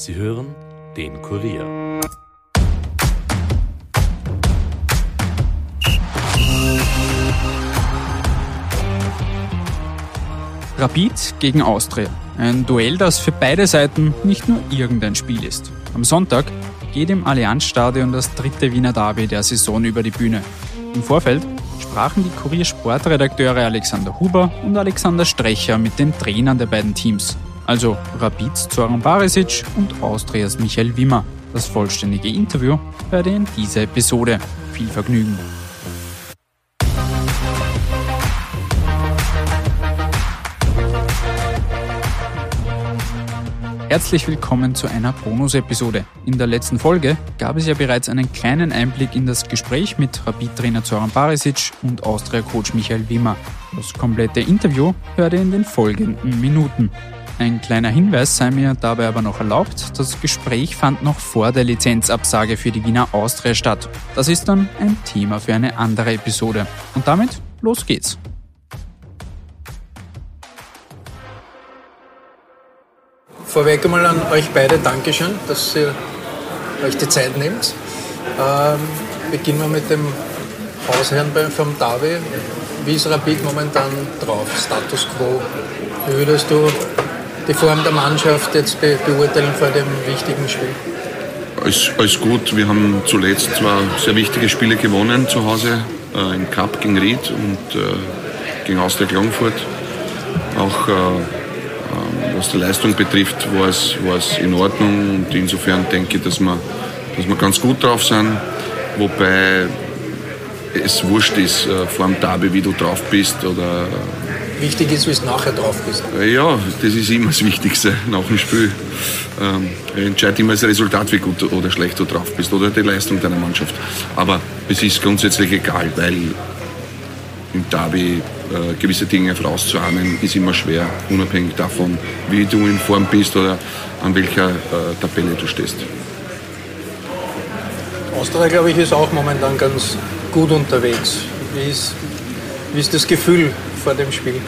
Sie hören den Kurier. Rapid gegen Austria. Ein Duell, das für beide Seiten nicht nur irgendein Spiel ist. Am Sonntag geht im Allianzstadion das dritte Wiener Derby der Saison über die Bühne. Im Vorfeld sprachen die Kurier-Sportredakteure Alexander Huber und Alexander Strecher mit den Trainern der beiden Teams, also Rapids Zoran Barisic und Austrias Michael Wimmer. Das vollständige Interview hört ihr in dieser Episode. Viel Vergnügen! Herzlich willkommen zu einer Bonus-Episode. In der letzten Folge gab es ja bereits einen kleinen Einblick in das Gespräch mit Rapid-Trainer Zoran Barisic und Austria-Coach Michael Wimmer. Das komplette Interview hört ihr in den folgenden Minuten. Ein kleiner Hinweis sei mir dabei aber noch erlaubt, das Gespräch fand noch vor der Lizenzabsage für die Wiener Austria statt. Das ist dann ein Thema für eine andere Episode. Und damit, los geht's. Vorweg einmal an euch beide Dankeschön, dass ihr euch die Zeit nehmt. Ähm, beginnen wir mit dem Hausherrn vom Davi. Wie ist Rapid momentan drauf? Status quo? Wie würdest du die Form der Mannschaft jetzt be beurteilen vor dem wichtigen Spiel? Alles, alles gut. Wir haben zuletzt zwei sehr wichtige Spiele gewonnen zu Hause. Äh, Im Cup gegen Ried und äh, gegen Austria Klagenfurt. Auch äh, was die Leistung betrifft, war es, war es in Ordnung und insofern denke ich, dass wir, dass wir ganz gut drauf sind. Wobei es wurscht ist, äh, vor dem Derby, wie du drauf bist oder Wichtig ist, wie du nachher drauf bist. Äh, ja, das ist immer das Wichtigste nach dem Spiel. Ähm, entscheidet immer das Resultat, wie gut oder schlecht du drauf bist oder die Leistung deiner Mannschaft. Aber es ist grundsätzlich egal, weil im Derby äh, gewisse Dinge vorauszuahnen, ist immer schwer, unabhängig davon, wie du in Form bist oder an welcher äh, Tabelle du stehst. Austria, glaube ich, ist auch momentan ganz gut unterwegs. Wie ist, wie ist das Gefühl vor dem Spiel?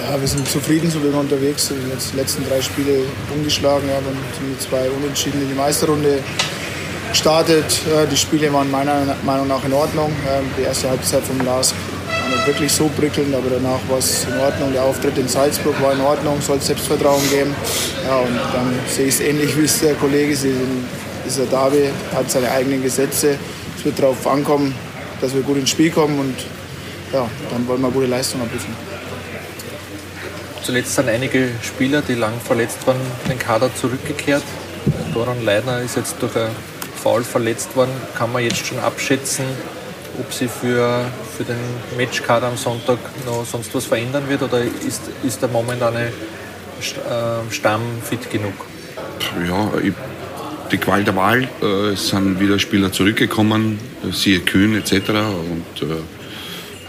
Ja, wir sind zufrieden, so wie wir unterwegs sind. Haben die letzten drei Spiele umgeschlagen haben und sind mit zwei Unentschieden in die Meisterrunde gestartet. Die Spiele waren meiner Meinung nach in Ordnung. Die erste Halbzeit vom Lars war nicht wirklich so prickelnd, aber danach war es in Ordnung. Der Auftritt in Salzburg war in Ordnung, soll Selbstvertrauen geben. Ja, und dann sehe ich es ähnlich wie es der Kollege sieht. Dieser Derby hat seine eigenen Gesetze. Es wird darauf ankommen, dass wir gut ins Spiel kommen und ja, dann wollen wir gute Leistung abliefern. Zuletzt sind einige Spieler, die lang verletzt waren, den Kader zurückgekehrt. Doran Leitner ist jetzt durch ein Foul verletzt worden. Kann man jetzt schon abschätzen, ob sie für, für den Matchkader am Sonntag noch sonst was verändern wird oder ist, ist der momentane Stamm fit genug? Ja, die Qual der Wahl äh, sind wieder Spieler zurückgekommen, siehe Kühn etc. Und äh,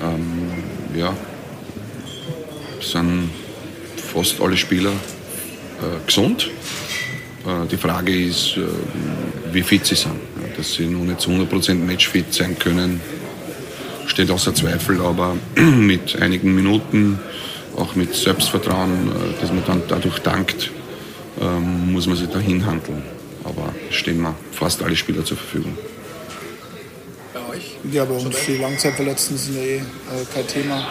ähm, ja, sind fast alle Spieler äh, gesund. Äh, die Frage ist, äh, wie fit sie sind. Dass sie noch nicht zu 100% matchfit sein können, steht außer Zweifel, aber mit einigen Minuten, auch mit Selbstvertrauen, äh, das man dann dadurch dankt, ähm, muss man sich dahin handeln. Aber stehen mir fast alle Spieler zur Verfügung. Ja, bei uns die Langzeitverletzten sind ja eh äh, kein Thema.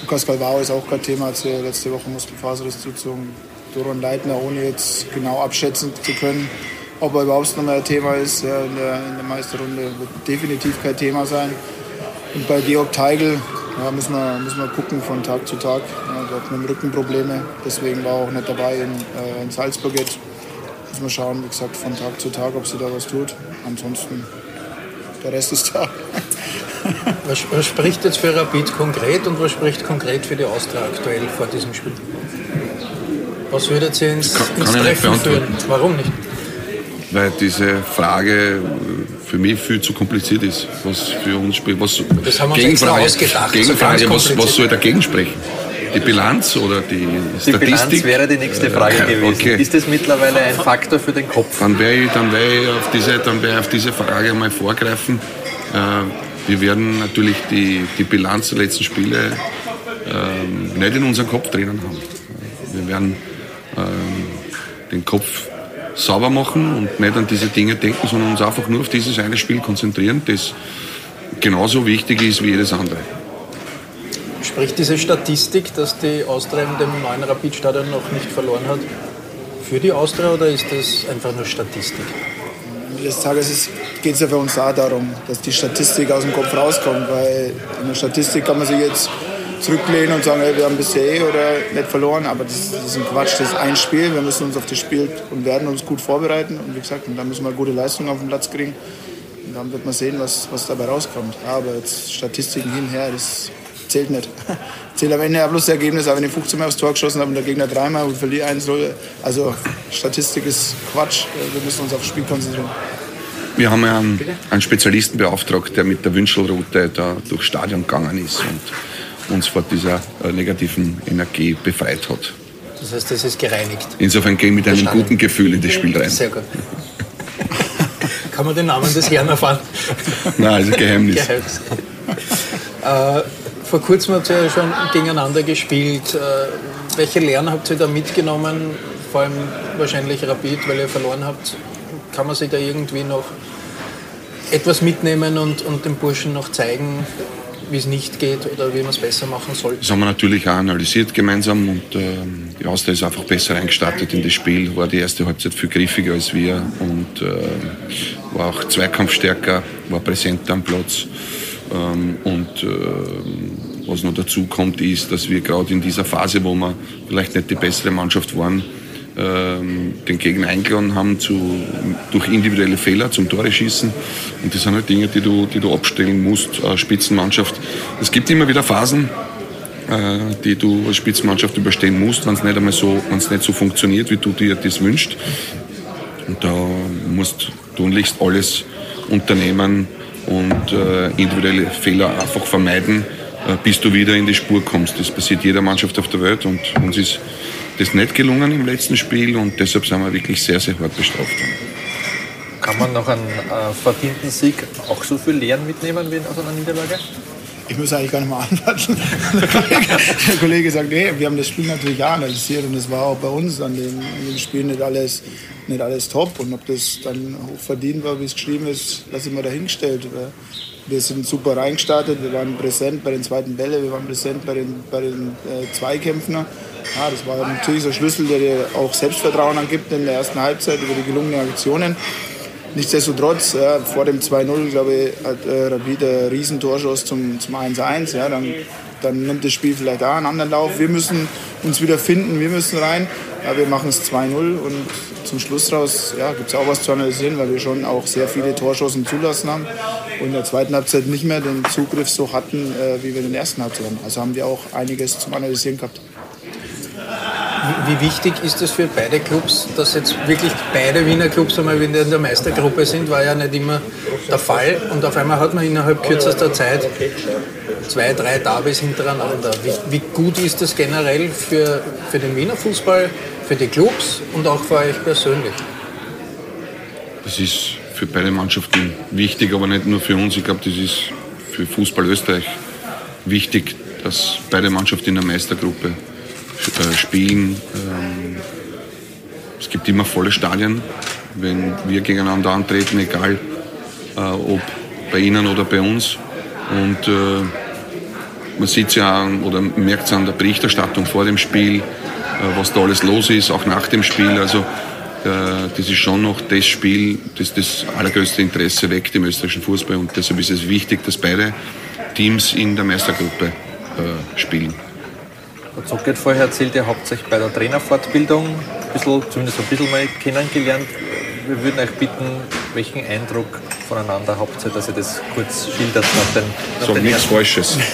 Lukas Galvao ist auch kein Thema, hat letzte Woche Muskelfaserriss zugezogen. Doron Leitner, ohne jetzt genau abschätzen zu können, ob er überhaupt noch mal ein Thema ist ja, in, der, in der Meisterrunde, wird definitiv kein Thema sein. Und bei Georg Teigl ja, müssen, wir, müssen wir gucken von Tag zu Tag. Ja, der hat mit dem Rücken deswegen war er auch nicht dabei in, äh, in Salzburg jetzt. Müssen wir schauen, wie gesagt, von Tag zu Tag, ob sie da was tut. Ansonsten, der Rest ist da. was, was spricht jetzt für Rapid konkret und was spricht konkret für die Austria aktuell vor diesem Spiel? Was würdet ihr ins, kann, ins kann Treffen führen? Warum nicht? Weil diese Frage für mich viel zu kompliziert ist. Was für uns spielt. Was, das haben wir uns Gegenfrage, ausgedacht. Gegenfrage, was, was soll dagegen sprechen? Die Bilanz oder die Statistik? Die Bilanz wäre die nächste Frage gewesen. Okay. Ist das mittlerweile ein Faktor für den Kopf? Dann werde ich, dann werde ich, auf, diese, dann werde ich auf diese Frage mal vorgreifen. Äh, wir werden natürlich die, die Bilanz der letzten Spiele äh, nicht in unserem Kopf drinnen haben. Wir werden ähm, den Kopf sauber machen und nicht an diese Dinge denken, sondern uns einfach nur auf dieses eine Spiel konzentrieren, das genauso wichtig ist wie jedes andere. Spricht diese Statistik, dass die Austria in dem neuen Rapidstadion noch nicht verloren hat, für die Austria oder ist das einfach nur Statistik? Des Tages geht es ja für uns auch darum, dass die Statistik aus dem Kopf rauskommt, weil in der Statistik kann man sich jetzt zurücklehnen und sagen, hey, wir haben bisher eh oder nicht verloren, aber das, das ist ein Quatsch, das ist ein Spiel, wir müssen uns auf das Spiel und werden uns gut vorbereiten und wie gesagt, und dann müssen wir gute Leistungen auf den Platz kriegen und dann wird man sehen, was, was dabei rauskommt. Aber jetzt Statistiken hinher, das zählt nicht. zählt am Ende ja bloß das Ergebnis, aber wenn ich 15 Mal aufs Tor geschossen habe und der Gegner dreimal und verliere 1-0, also Statistik ist Quatsch, wir müssen uns aufs Spiel konzentrieren. Wir haben ja einen, einen Spezialisten beauftragt, der mit der Wünschelroute da durchs Stadion gegangen ist und uns vor dieser äh, negativen Energie befreit hat. Das heißt, das ist gereinigt. Insofern gehen wir mit einem guten Gefühl in das Spiel rein. Sehr gut. Kann man den Namen des Herrn erfahren? Nein, also Geheimnis. Geheimnis. äh, vor kurzem habt ihr ja schon gegeneinander gespielt. Äh, welche Lehren habt ihr da mitgenommen? Vor allem wahrscheinlich Rapid, weil ihr verloren habt. Kann man sich da irgendwie noch etwas mitnehmen und, und den Burschen noch zeigen, wie es nicht geht oder wie man es besser machen soll. Das haben wir natürlich auch analysiert gemeinsam und äh, die Austria ist einfach besser eingestartet in das Spiel, war die erste Halbzeit viel griffiger als wir und äh, war auch zweikampfstärker, war präsenter am Platz und äh, was noch dazu kommt, ist, dass wir gerade in dieser Phase, wo wir vielleicht nicht die bessere Mannschaft waren, ähm, den Gegner eingeladen haben zu, durch individuelle Fehler zum Tore schießen. Und das sind halt Dinge, die du, die du abstellen musst als Spitzenmannschaft. Es gibt immer wieder Phasen, äh, die du als Spitzenmannschaft überstehen musst, wenn es nicht einmal so, nicht so funktioniert, wie du dir das wünschst. Und da musst du tunlichst alles unternehmen und äh, individuelle Fehler einfach vermeiden, äh, bis du wieder in die Spur kommst. Das passiert jeder Mannschaft auf der Welt und uns ist das nicht gelungen im letzten Spiel und deshalb sind wir wirklich sehr, sehr hart bestraft. Kann man nach einem äh, verdienten Sieg auch so viel Lehren mitnehmen wie aus einer Niederlage? Ich muss eigentlich gar nicht mal antworten. Der Kollege, sagt, nee, wir haben das Spiel natürlich analysiert und es war auch bei uns an dem, an dem Spiel nicht alles, nicht alles top. Und ob das dann hoch verdient war, wie es geschrieben ist, lasse ich mal dahingestellt. Wir sind super reingestartet, wir waren präsent bei den zweiten Bälle, wir waren präsent bei den, bei den äh, Zweikämpfen. Ja, das war natürlich so ein Schlüssel, der dir auch Selbstvertrauen angibt in der ersten Halbzeit über die gelungenen Aktionen. Nichtsdestotrotz, ja, vor dem 2-0, glaube ich, hat äh, Rapid einen riesen Torschuss zum, zum 1-1. Ja, dann, dann nimmt das Spiel vielleicht auch einen anderen Lauf. Wir müssen uns wieder finden, wir müssen rein. Ja, wir machen es 2-0 und zum Schluss raus ja, gibt es auch was zu analysieren, weil wir schon auch sehr viele Torschossen zulassen haben und in der zweiten Halbzeit nicht mehr den Zugriff so hatten, äh, wie wir in der ersten Halbzeit haben. Also haben wir auch einiges zum Analysieren gehabt. Wie, wichtig ist es für beide Clubs, dass jetzt wirklich beide Wiener Clubs einmal wieder in der Meistergruppe sind? War ja nicht immer der Fall. Und auf einmal hat man innerhalb kürzester Zeit zwei, drei Derbys hintereinander. Wie, wie, gut ist das generell für, für den Wiener Fußball, für die Clubs und auch für euch persönlich? Das ist für beide Mannschaften wichtig, aber nicht nur für uns. Ich glaube, das ist für Fußball Österreich wichtig, dass beide Mannschaften in der Meistergruppe äh, spielen. Ähm, es gibt immer volle Stadien, wenn wir gegeneinander antreten, egal äh, ob bei Ihnen oder bei uns. Und äh, man sieht ja oder merkt es an der Berichterstattung vor dem Spiel, was da alles los ist, auch nach dem Spiel. Also das ist schon noch das Spiel, das das allergrößte Interesse weckt im österreichischen Fußball und deshalb ist es wichtig, dass beide Teams in der Meistergruppe spielen. Der Zock hat vorher erzählt, ihr habt euch bei der Trainerfortbildung ein bisschen, zumindest ein bisschen mal kennengelernt. Wir würden euch bitten, welchen Eindruck voneinander habt ihr, dass ihr das kurz schildert nach den nach So nichts Falsches.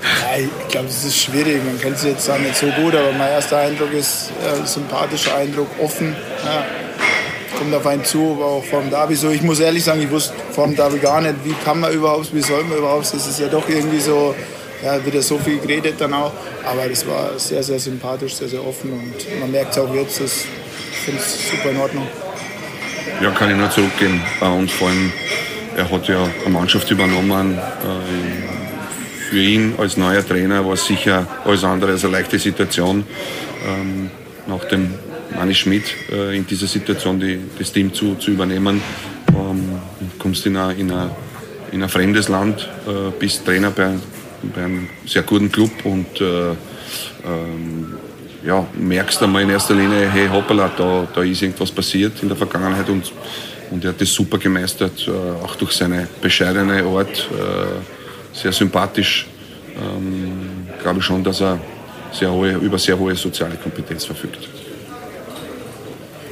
Ja, ich glaube, es ist schwierig. Man kennt sie jetzt auch nicht so gut, aber mein erster Eindruck ist äh, sympathischer Eindruck, offen. Ja, kommt auf einen zu, aber auch vor dem Derby so. Ich muss ehrlich sagen, ich wusste vor dem Derby gar nicht, wie kann man überhaupt, wie soll man überhaupt. Das ist ja doch irgendwie so ja, wird so viel geredet dann auch. Aber das war sehr, sehr sympathisch, sehr, sehr offen und man merkt es auch jetzt, das finde ich super in Ordnung. Ja, kann ich nur zurückgeben. Und vor allem, er hat ja eine Mannschaft übernommen. Für ihn als neuer Trainer war es sicher alles andere als eine leichte Situation. Ähm, nach dem Manni Schmidt äh, in dieser Situation die, das Team zu, zu übernehmen. Ähm, kommst in ein, in, ein, in ein fremdes Land, äh, bist Trainer bei, bei einem sehr guten Club und äh, ähm, ja, merkst einmal in erster Linie, hey hoppala, da, da ist irgendwas passiert in der Vergangenheit und, und er hat das super gemeistert, äh, auch durch seine bescheidene Art, äh, sehr sympathisch. Ähm, glaube schon, dass er sehr hohe, über sehr hohe soziale Kompetenz verfügt.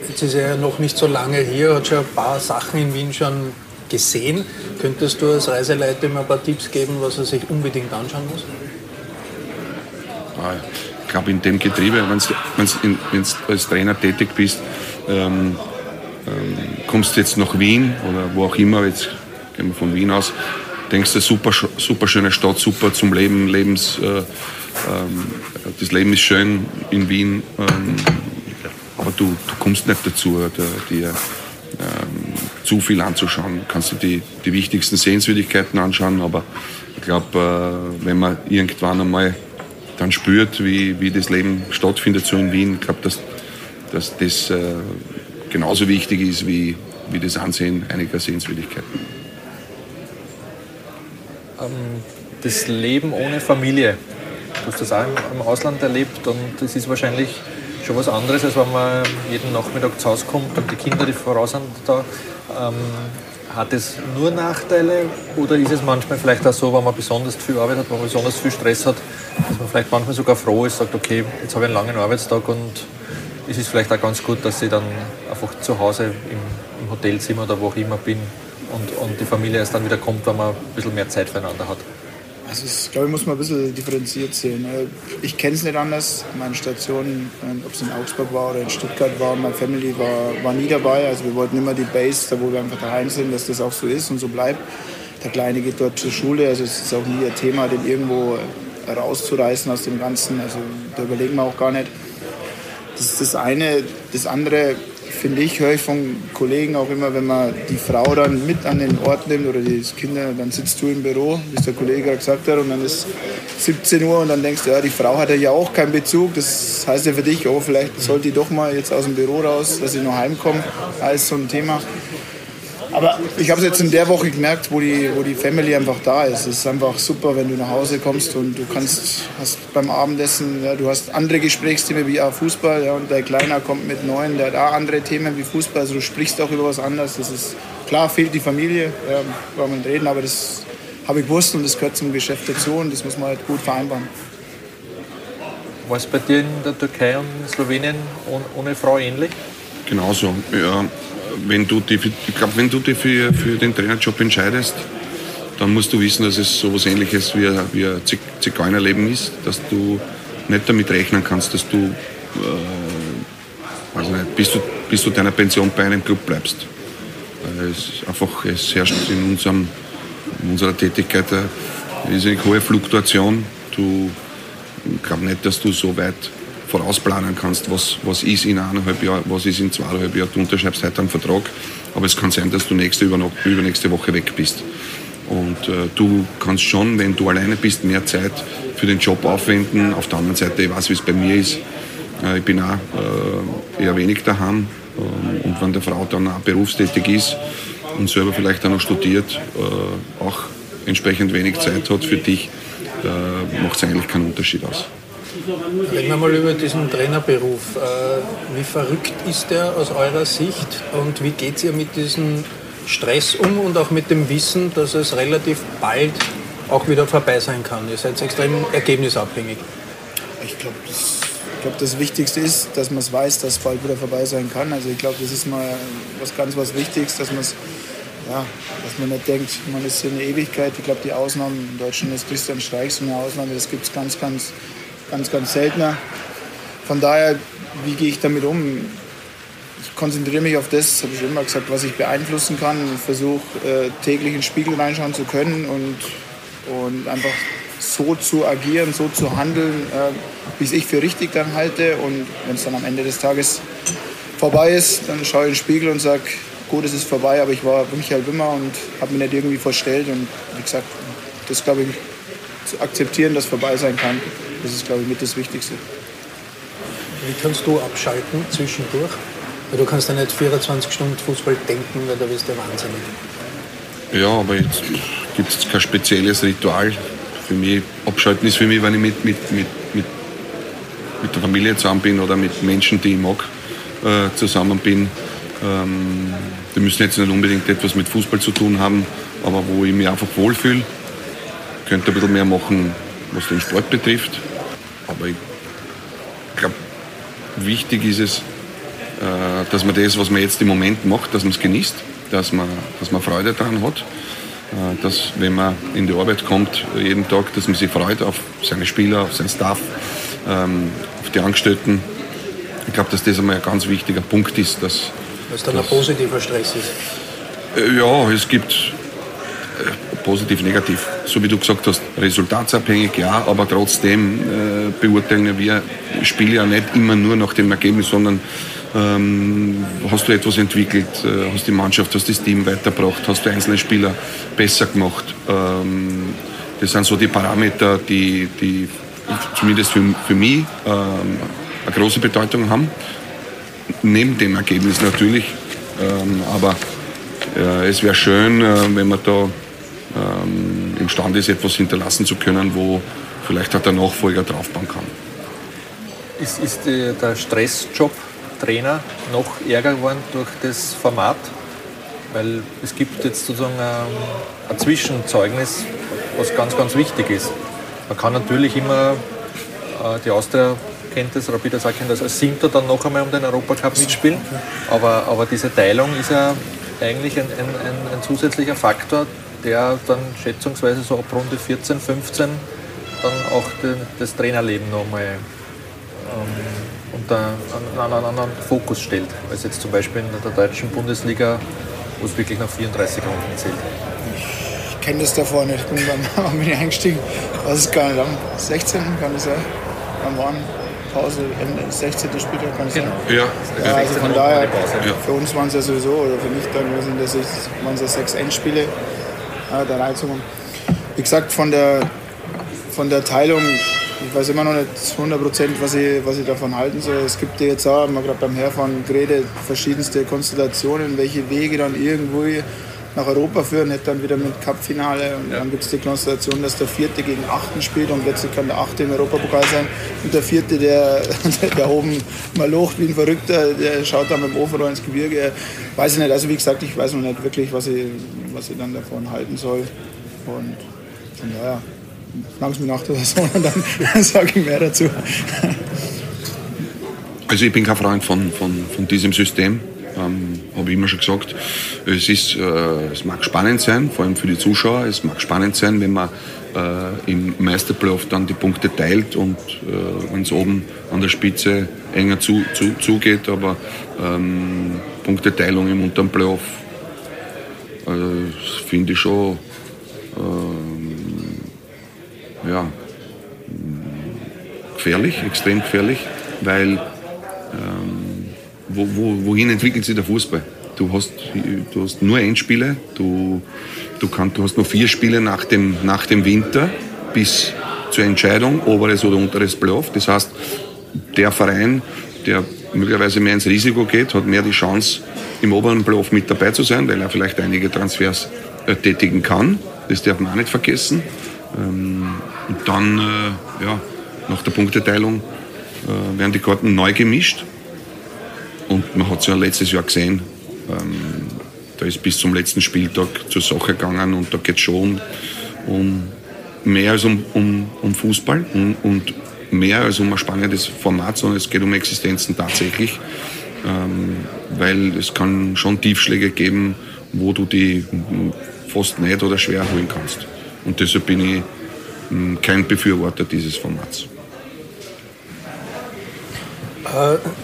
Jetzt ist er ja noch nicht so lange hier, hat schon ein paar Sachen in Wien schon gesehen. Könntest du als Reiseleiter ein paar Tipps geben, was er sich unbedingt anschauen muss? Ah, ich glaube, in dem Getriebe, wenn du als Trainer tätig bist, ähm, ähm, kommst du jetzt nach Wien oder wo auch immer, jetzt gehen wir von Wien aus, denkst du, super, super schöne Stadt, super zum Leben, Lebens, äh, ähm, das Leben ist schön in Wien, ähm, aber du, du kommst nicht dazu, dir zu viel anzuschauen. Du kannst dir die, die wichtigsten Sehenswürdigkeiten anschauen, aber ich glaube, äh, wenn man irgendwann einmal dann spürt, wie, wie das Leben stattfindet so in Wien, ich glaube, dass, dass das äh, genauso wichtig ist wie, wie das Ansehen einiger Sehenswürdigkeiten. Ähm, das Leben ohne Familie, Du hast das auch im Ausland erlebt und das ist wahrscheinlich schon was anderes, als wenn man jeden Nachmittag zu Hause kommt und die Kinder, die voraus sind, da. Ähm, hat es nur Nachteile oder ist es manchmal vielleicht auch so, wenn man besonders viel Arbeit hat, wenn man besonders viel Stress hat, dass man vielleicht manchmal sogar froh ist, sagt, okay, jetzt habe ich einen langen Arbeitstag und es ist vielleicht auch ganz gut, dass ich dann einfach zu Hause im, im Hotelzimmer oder wo auch immer bin und, und die Familie erst dann wieder kommt, wenn man ein bisschen mehr Zeit füreinander hat. Also ich glaube, ich muss mal ein bisschen differenziert sehen. Ne? Ich kenne es nicht anders. Meine Station, ob es in Augsburg war oder in Stuttgart war, meine Family war, war nie dabei. Also wir wollten immer die Base, da wo wir einfach daheim sind, dass das auch so ist und so bleibt. Der Kleine geht dort zur Schule, also es ist auch nie ein Thema, den irgendwo rauszureißen aus dem Ganzen. Also da überlegen wir auch gar nicht. Das ist das eine. Das andere, finde ich, höre ich von Kollegen auch immer, wenn man die Frau dann mit an den Ort nimmt oder die Kinder, dann sitzt du im Büro, wie es der Kollege gerade gesagt hat, und dann ist 17 Uhr und dann denkst du, ja, die Frau hat ja auch keinen Bezug. Das heißt ja für dich, oh, vielleicht sollte die doch mal jetzt aus dem Büro raus, dass sie noch heimkommt. Alles so ein Thema. Aber ich habe es jetzt in der Woche gemerkt, wo die, wo die Family einfach da ist. Es ist einfach super, wenn du nach Hause kommst und du kannst hast beim Abendessen, ja, du hast andere Gesprächsthemen wie auch Fußball ja, und der Kleiner kommt mit neun, der hat auch andere Themen wie Fußball. Also du sprichst auch über was anderes. Das ist klar, fehlt die Familie, ja, kann man reden, aber das habe ich gewusst und das gehört zum Geschäft dazu und das muss man halt gut vereinbaren. War es bei dir in der Türkei und in Slowenien ohne Frau ähnlich? Genauso, ja wenn du dich, ich glaube, wenn du dich für, für den Trainerjob entscheidest, dann musst du wissen, dass es so etwas Ähnliches wie, wie ein Zigeunerleben ist, dass du nicht damit rechnen kannst, dass du, äh, nicht, bis du bis du deiner Pension bei einem Club bleibst. Es, einfach, es herrscht in, unserem, in unserer Tätigkeit eine, eine hohe Fluktuation. Du, ich glaube nicht, dass du so weit vorausplanen kannst, was, was ist in eineinhalb Jahren, was ist in zweieinhalb Jahren. Du unterschreibst heute einen Vertrag, aber es kann sein, dass du nächste, übernächste Woche weg bist. Und äh, du kannst schon, wenn du alleine bist, mehr Zeit für den Job aufwenden. Auf der anderen Seite, ich weiß, wie es bei mir ist. Äh, ich bin auch äh, eher wenig daheim. Ähm, und wenn der Frau dann auch berufstätig ist und selber vielleicht auch noch studiert, äh, auch entsprechend wenig Zeit hat für dich, macht es eigentlich keinen Unterschied aus. Reden wir mal über diesen Trainerberuf. Äh, wie verrückt ist der aus eurer Sicht und wie geht es ihr mit diesem Stress um und auch mit dem Wissen, dass es relativ bald auch wieder vorbei sein kann? Ihr seid extrem ergebnisabhängig. Ich glaube, das, glaub, das Wichtigste ist, dass man es weiß, dass es bald wieder vorbei sein kann. Also ich glaube, das ist mal was ganz was Wichtiges, dass man es ja, dass man nicht denkt, man ist hier eine Ewigkeit. Ich glaube, die Ausnahmen, in Deutschland ist Christian Streich so eine Ausnahme, das gibt es ganz, ganz ganz, ganz seltener. Von daher, wie gehe ich damit um? Ich konzentriere mich auf das, habe ich immer gesagt, was ich beeinflussen kann. Versuche äh, täglich in den Spiegel reinschauen zu können und, und einfach so zu agieren, so zu handeln, äh, wie es ich für richtig dann halte. Und wenn es dann am Ende des Tages vorbei ist, dann schaue ich in den Spiegel und sage, gut, es ist vorbei, aber ich war Michael Wimmer und habe mich nicht irgendwie verstellt. Und wie gesagt, das glaube ich zu akzeptieren, dass vorbei sein kann. Das ist, glaube ich, mit das Wichtigste. Wie kannst du abschalten zwischendurch? Weil du kannst ja nicht 24 Stunden Fußball denken, weil da wirst du ja wahnsinnig. Ja, aber jetzt gibt es kein spezielles Ritual. Für mich, abschalten ist für mich, wenn ich mit, mit, mit, mit, mit der Familie zusammen bin oder mit Menschen, die ich mag, äh, zusammen bin. Ähm, die müssen jetzt nicht unbedingt etwas mit Fußball zu tun haben, aber wo ich mich einfach wohlfühle. Ich könnte ein bisschen mehr machen, was den Sport betrifft. Aber ich glaube, wichtig ist es, äh, dass man das, was man jetzt im Moment macht, dass man es genießt, dass man, dass man Freude daran hat. Äh, dass, wenn man in die Arbeit kommt, jeden Tag, dass man sich freut auf seine Spieler, auf seinen Staff, ähm, auf die Angestellten. Ich glaube, dass das einmal ein ganz wichtiger Punkt ist. Dass, Was dann ein positiver Stress ist. Äh, ja, es gibt positiv, negativ. So wie du gesagt hast, resultatsabhängig, ja, aber trotzdem äh, beurteilen wir Spiele ja nicht immer nur nach dem Ergebnis, sondern ähm, hast du etwas entwickelt, äh, hast die Mannschaft, hast das Team weitergebracht, hast du einzelne Spieler besser gemacht. Ähm, das sind so die Parameter, die, die zumindest für, für mich ähm, eine große Bedeutung haben. Neben dem Ergebnis natürlich. Ähm, aber äh, es wäre schön, äh, wenn man da ähm, imstande ist, etwas hinterlassen zu können, wo vielleicht auch der Nachfolger draufbauen kann. Ist, ist der Stressjob Trainer noch ärger geworden durch das Format? Weil es gibt jetzt sozusagen ein, ein Zwischenzeugnis, was ganz, ganz wichtig ist. Man kann natürlich immer, äh, die Austria kennt das, Rapid auch das, als Siebter dann noch einmal um den Europacup mitspielen. Aber, aber diese Teilung ist ja eigentlich ein, ein, ein zusätzlicher Faktor, der dann schätzungsweise so ab Runde 14, 15 dann auch den, das Trainerleben nochmal ähm, unter einen, einen anderen Fokus stellt, als jetzt zum Beispiel in der deutschen Bundesliga, wo es wirklich nach 34 Runden zählt. Ich kenne das davor nicht, ich bin beim bin ich eingestiegen, was ist gar nicht, am 16. kann es sein, am Warn. Pause, Ende 16. Spieltag kann es sein. Ja, ja also von daher, für uns waren es ja sowieso, oder für mich dann, das, waren es ja sechs Endspiele äh, der Reizung. Wie gesagt, von der, von der Teilung, ich weiß immer noch nicht 100 Prozent, was ich, was ich davon halten soll. Es gibt ja jetzt auch, gerade beim Herfahren geredet, verschiedenste Konstellationen, welche Wege dann irgendwo nach Europa führen, nicht dann wieder mit Cup-Finale und ja. dann gibt es die Konstellation, dass der Vierte gegen Achten spielt und plötzlich kann der Achte im Europapokal sein und der Vierte, der, der oben mal locht wie ein Verrückter, der schaut dann mit dem Overall ins Gebirge. Weiß ich nicht, also wie gesagt, ich weiß noch nicht wirklich, was ich, was ich dann davon halten soll und von daher langsam nach der Saison und dann sage ich mehr dazu. Also ich bin kein Freund von, von, von diesem System ähm, habe ich immer schon gesagt. Es, ist, äh, es mag spannend sein, vor allem für die Zuschauer. Es mag spannend sein, wenn man äh, im Meisterplayoff dann die Punkte teilt und äh, wenn es oben an der Spitze enger zu, zu, zugeht. Aber ähm, Punkteteilung im unteren Playoff äh, finde ich schon ähm, ja, gefährlich, extrem gefährlich, weil wo, wo, wohin entwickelt sich der Fußball? Du hast, du hast nur Endspiele, du, du, kann, du hast nur vier Spiele nach dem, nach dem Winter bis zur Entscheidung, oberes oder unteres Playoff. Das heißt, der Verein, der möglicherweise mehr ins Risiko geht, hat mehr die Chance, im oberen Playoff mit dabei zu sein, weil er vielleicht einige Transfers äh, tätigen kann. Das darf man auch nicht vergessen. Ähm, und dann, äh, ja, nach der Punkteteilung äh, werden die Karten neu gemischt. Man hat es ja letztes Jahr gesehen, ähm, da ist bis zum letzten Spieltag zur Sache gegangen und da geht es schon um, mehr als um, um, um Fußball und, und, mehr als um ein spannendes Format, sondern es geht um Existenzen tatsächlich, ähm, weil es kann schon Tiefschläge geben, wo du die fast nicht oder schwer holen kannst. Und deshalb bin ich hm, kein Befürworter dieses Formats.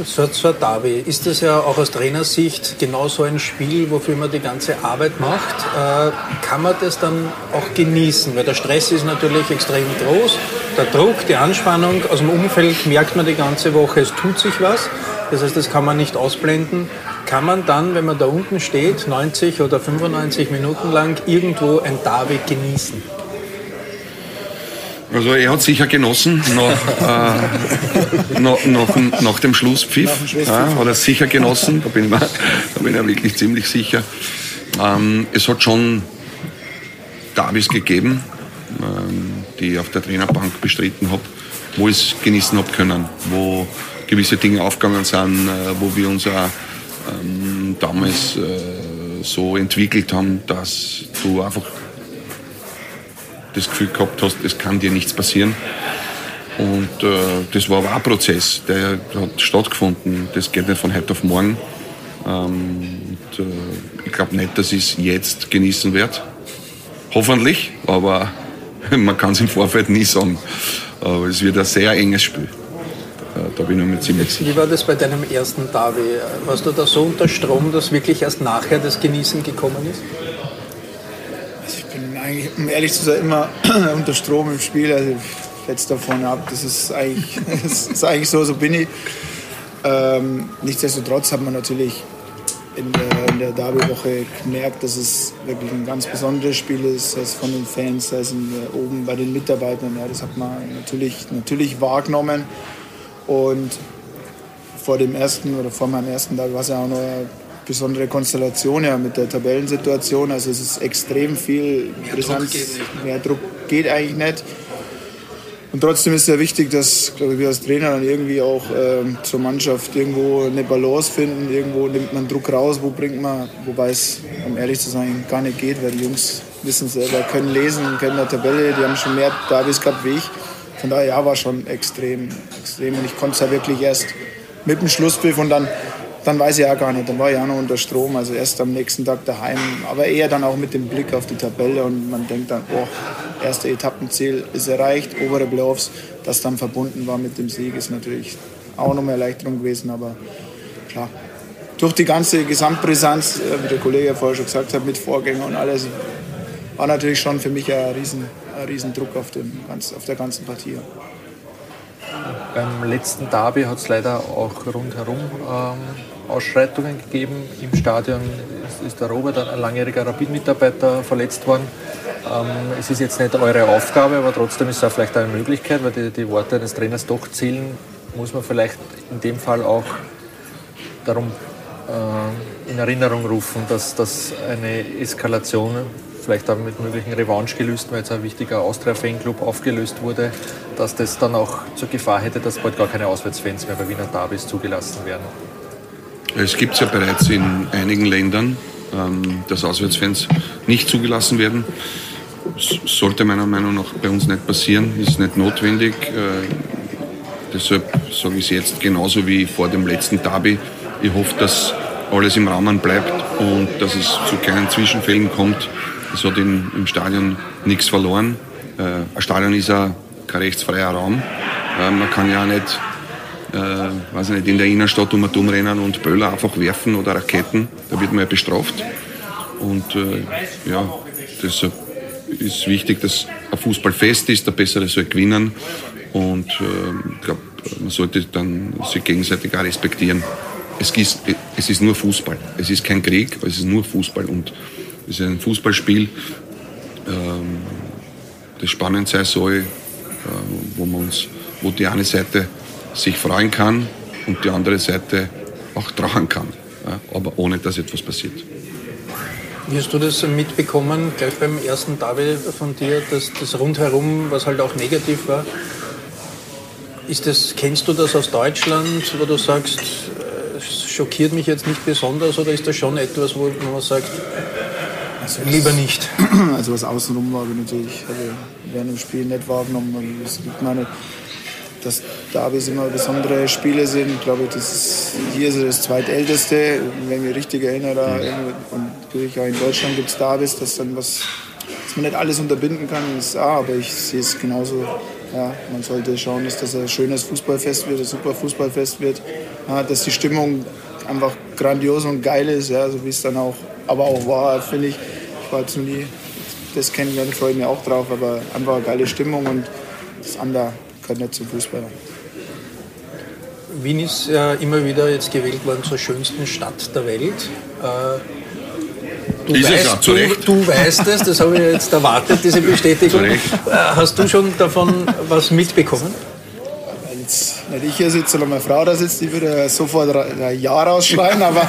So, so Davi, ist das ja auch aus Trainersicht genau so ein Spiel, wofür man die ganze Arbeit macht? Äh, kann man das dann auch genießen? Weil der Stress ist natürlich extrem groß, der Druck, die Anspannung aus dem Umfeld merkt man die ganze Woche, es tut sich was. Das heißt, das kann man nicht ausblenden. Kann man dann, wenn man da unten steht, 90 oder 95 Minuten lang irgendwo ein Davi genießen? Also er hat sicher genossen nach, äh, nach, nach, nach, dem Schlusspfiff. Ja, hat er sicher genossen, da bin ich da bin ich wirklich ziemlich sicher. Ähm, es hat schon Davis gegeben, ähm, die ich auf der Trainerbank bestritten habe, wo ich es genießen habe können, wo gewisse Dinge aufgegangen sind, äh, wo wir uns auch ähm, damals äh, so entwickelt haben, dass du einfach das Gefühl gehabt hast, es kann dir nichts passieren. Und äh, das war aber auch ein Prozess, der hat stattgefunden. Das geht nicht von heute auf morgen. Ähm, und, äh, ich glaube nicht, dass ich es jetzt genießen werde. Hoffentlich, aber man kann es im Vorfeld nie sagen. Aber es wird ein sehr enges Spiel. Äh, da bin ich mir ziemlich sicher. Wie war das bei deinem ersten Derby? Warst du da so unter Strom, dass wirklich erst nachher das Genießen gekommen ist? Ich eigentlich, um ehrlich zu sein, immer unter Strom im Spiel. Also jetzt davon ab, das ist eigentlich, das ist eigentlich so, so bin ich. Ähm, nichtsdestotrotz hat man natürlich in der, in der Derby-Woche gemerkt, dass es wirklich ein ganz besonderes Spiel ist, sei es von den Fans, sei es oben bei den Mitarbeitern. Ja, das hat man natürlich, natürlich wahrgenommen. Und vor dem ersten oder vor meinem ersten Tag war es ja auch noch besondere Konstellation ja, mit der Tabellensituation. Also es ist extrem viel Mehr Brisanz. Druck geht nicht, ne? Mehr Druck geht eigentlich nicht. Und trotzdem ist es sehr wichtig, dass glaube ich, wir als Trainer dann irgendwie auch ähm, zur Mannschaft irgendwo eine Balance finden. Irgendwo nimmt man Druck raus, wo bringt man, wobei es, um ehrlich zu sein, gar nicht geht, weil die Jungs wissen selber, können lesen, kennen der Tabelle, die haben schon mehr Davis gehabt wie ich. Von daher ja, war schon extrem, extrem. Und ich konnte es ja wirklich erst mit dem Schlusspfiff und dann, dann weiß ich ja gar nicht. Dann war ich auch noch unter Strom, also erst am nächsten Tag daheim. Aber eher dann auch mit dem Blick auf die Tabelle und man denkt dann, oh, erste Etappenziel ist erreicht, obere Playoffs. Das dann verbunden war mit dem Sieg, ist natürlich auch noch eine Erleichterung gewesen. Aber klar, durch die ganze Gesamtbrisanz, äh, wie der Kollege vorher schon gesagt hat, mit Vorgänger und alles, war natürlich schon für mich ein ein Riesendruck auf, dem, auf der ganzen Partie. Beim letzten Derby hat es leider auch rundherum ähm, Ausschreitungen gegeben. Im Stadion ist, ist der Robert, ein langjähriger Rapid-Mitarbeiter, verletzt worden. Ähm, es ist jetzt nicht eure Aufgabe, aber trotzdem ist es vielleicht eine Möglichkeit, weil die, die Worte eines Trainers doch zählen, muss man vielleicht in dem Fall auch darum äh, in Erinnerung rufen, dass, dass eine Eskalation vielleicht auch mit möglichen Revanchegelüsten, weil jetzt ein wichtiger Austria-Fanclub aufgelöst wurde, dass das dann auch zur Gefahr hätte, dass bald gar keine Auswärtsfans mehr bei Wiener Derbys zugelassen werden. Es gibt es ja bereits in einigen Ländern, ähm, dass Auswärtsfans nicht zugelassen werden. Das sollte meiner Meinung nach bei uns nicht passieren, ist nicht notwendig. Äh, deshalb sage ich es jetzt genauso wie vor dem letzten Derby. Ich hoffe, dass alles im Rahmen bleibt und dass es zu keinen Zwischenfällen kommt, es hat im Stadion nichts verloren. Äh, ein Stadion ist ja kein rechtsfreier Raum. Äh, man kann ja nicht, äh, weiß nicht in der Innenstadt um und umrennen und Böller einfach werfen oder Raketen. Da wird man ja bestraft. Und äh, ja, deshalb ist wichtig, dass ein Fußball fest ist, der Bessere soll gewinnen. Und äh, ich glaube, man sollte dann sich gegenseitig auch respektieren. Es ist, es ist nur Fußball. Es ist kein Krieg, es ist nur Fußball. Und es ist ein Fußballspiel, ähm, das spannend sein soll, äh, wo, man uns, wo die eine Seite sich freuen kann und die andere Seite auch trauen kann, aber ohne dass etwas passiert. Wie hast du das mitbekommen, gleich beim ersten Derby von dir, dass das rundherum, was halt auch negativ war, ist das, kennst du das aus Deutschland, wo du sagst, äh, es schockiert mich jetzt nicht besonders oder ist das schon etwas, wo man sagt, also Lieber nicht. Also was außenrum war, natürlich also während dem Spiel nicht wahrgenommen. Es gibt meine, dass Davis immer besondere Spiele sind. Ich glaube, das ist, hier ist das zweitälteste, wenn ich mich richtig erinnere. Und natürlich auch in Deutschland gibt es Davis, dass dann was, dass man nicht alles unterbinden kann, ist A, aber ich sehe es genauso. Ja, man sollte schauen, dass das ein schönes Fußballfest wird, ein super Fußballfest wird, ja, dass die Stimmung einfach grandios und geil ist, ja, so wie es dann auch, aber auch war, finde ich. War jetzt noch nie das kennengelernt, freue ich mich auch drauf, aber einfach eine geile Stimmung und das andere gehört nicht zum Fußball. Wien ist ja immer wieder jetzt gewählt worden zur schönsten Stadt der Welt. Äh, Du, ist weißt, es, ja, du, du weißt es, das habe ich jetzt erwartet, diese Bestätigung. Äh, hast du schon davon was mitbekommen? Wenn nicht ich hier sitze, sondern meine Frau da sitzt, die würde sofort ein Ja rausschreien, aber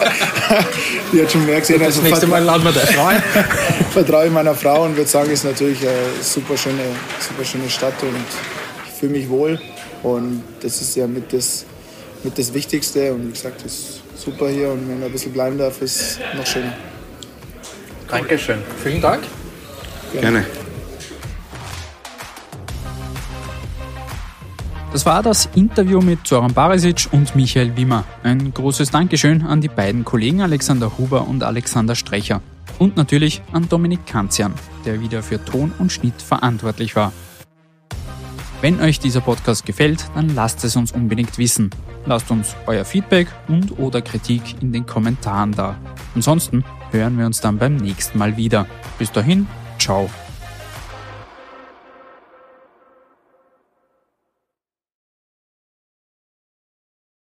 die hat schon mehr gesehen. Das also nächste Mal laden wir deine Frau ein. Vertraue ich meiner Frau und würde sagen, es ist natürlich eine super schöne, super schöne Stadt und ich fühle mich wohl. Und das ist ja mit das, mit das Wichtigste. Und wie gesagt, es ist super hier und wenn er ein bisschen bleiben darf, ist es noch schöner. Dankeschön. Vielen Dank. Gerne. Das war das Interview mit Zoran Barisic und Michael Wimmer. Ein großes Dankeschön an die beiden Kollegen Alexander Huber und Alexander Strecher. Und natürlich an Dominik Kanzian, der wieder für Ton und Schnitt verantwortlich war. Wenn euch dieser Podcast gefällt, dann lasst es uns unbedingt wissen. Lasst uns euer Feedback und oder Kritik in den Kommentaren da. Ansonsten hören wir uns dann beim nächsten Mal wieder. Bis dahin, ciao.